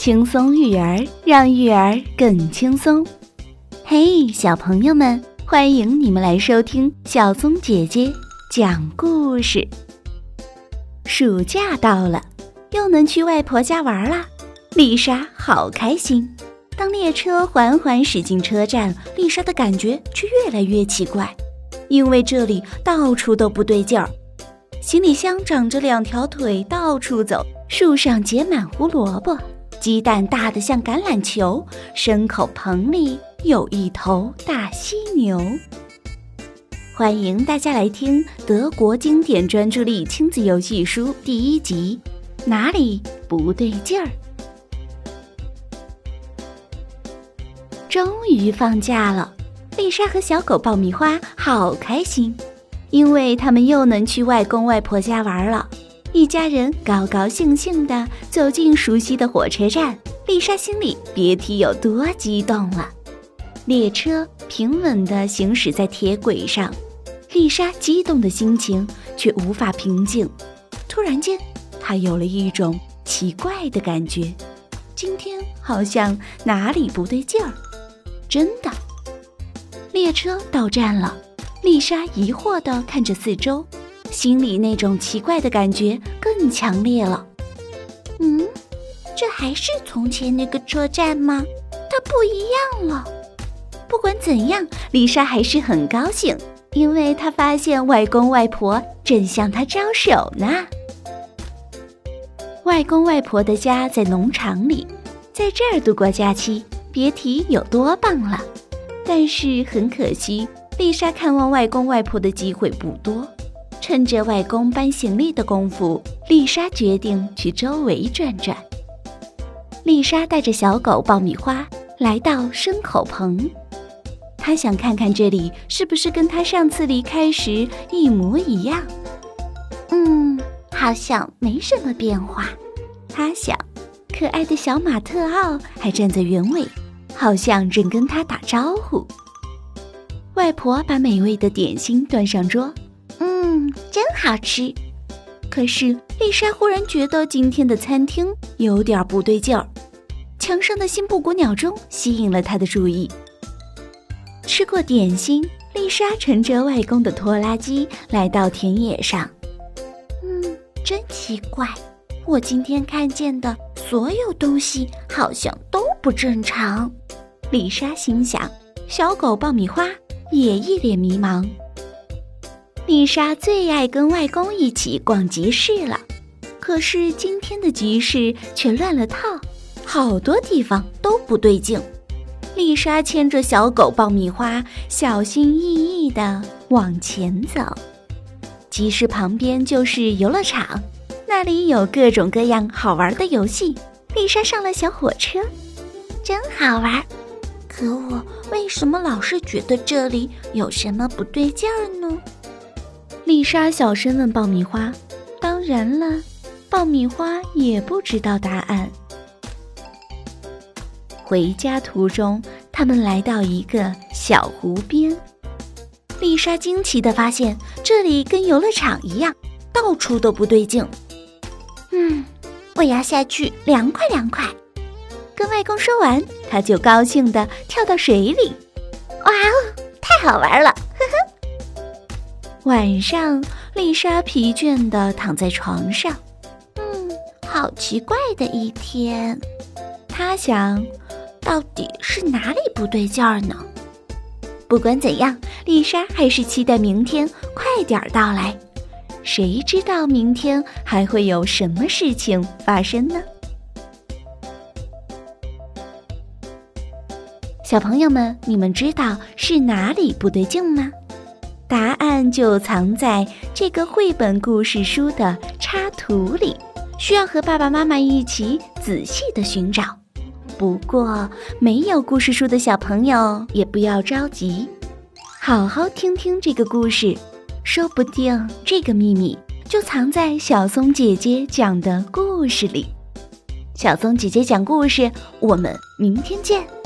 轻松育儿，让育儿更轻松。嘿，小朋友们，欢迎你们来收听小松姐姐讲故事。暑假到了，又能去外婆家玩啦！丽莎好开心。当列车缓缓驶进车站，丽莎的感觉却越来越奇怪，因为这里到处都不对劲儿。行李箱长着两条腿，到处走；树上结满胡萝卜。鸡蛋大的像橄榄球，牲口棚里有一头大犀牛。欢迎大家来听德国经典专注力亲子游戏书第一集，哪里不对劲儿？终于放假了，丽莎和小狗爆米花好开心，因为他们又能去外公外婆家玩了。一家人高高兴兴地走进熟悉的火车站，丽莎心里别提有多激动了。列车平稳地行驶在铁轨上，丽莎激动的心情却无法平静。突然间，她有了一种奇怪的感觉，今天好像哪里不对劲儿。真的，列车到站了，丽莎疑惑地看着四周。心里那种奇怪的感觉更强烈了。嗯，这还是从前那个车站吗？它不一样了。不管怎样，丽莎还是很高兴，因为她发现外公外婆正向她招手呢。外公外婆的家在农场里，在这儿度过假期，别提有多棒了。但是很可惜，丽莎看望外公外婆的机会不多。趁着外公搬行李的功夫，丽莎决定去周围转转。丽莎带着小狗爆米花来到牲口棚，她想看看这里是不是跟她上次离开时一模一样。嗯，好像没什么变化。她想，可爱的小马特奥还站在原位，好像正跟她打招呼。外婆把美味的点心端上桌。嗯，真好吃。可是丽莎忽然觉得今天的餐厅有点不对劲儿。墙上的新布谷鸟钟吸引了她的注意。吃过点心，丽莎乘着外公的拖拉机来到田野上。嗯，真奇怪，我今天看见的所有东西好像都不正常。丽莎心想。小狗爆米花也一脸迷茫。丽莎最爱跟外公一起逛集市了，可是今天的集市却乱了套，好多地方都不对劲。丽莎牵着小狗爆米花，小心翼翼地往前走。集市旁边就是游乐场，那里有各种各样好玩的游戏。丽莎上了小火车，真好玩。可我为什么老是觉得这里有什么不对劲儿呢？丽莎小声问爆米花：“当然了，爆米花也不知道答案。”回家途中，他们来到一个小湖边。丽莎惊奇地发现，这里跟游乐场一样，到处都不对劲。嗯，我要下去凉快凉快。跟外公说完，他就高兴地跳到水里。哇哦，太好玩了！晚上，丽莎疲倦地躺在床上。嗯，好奇怪的一天。她想，到底是哪里不对劲儿呢？不管怎样，丽莎还是期待明天快点到来。谁知道明天还会有什么事情发生呢？小朋友们，你们知道是哪里不对劲吗？答案就藏在这个绘本故事书的插图里，需要和爸爸妈妈一起仔细的寻找。不过，没有故事书的小朋友也不要着急，好好听听这个故事，说不定这个秘密就藏在小松姐姐讲的故事里。小松姐姐讲故事，我们明天见。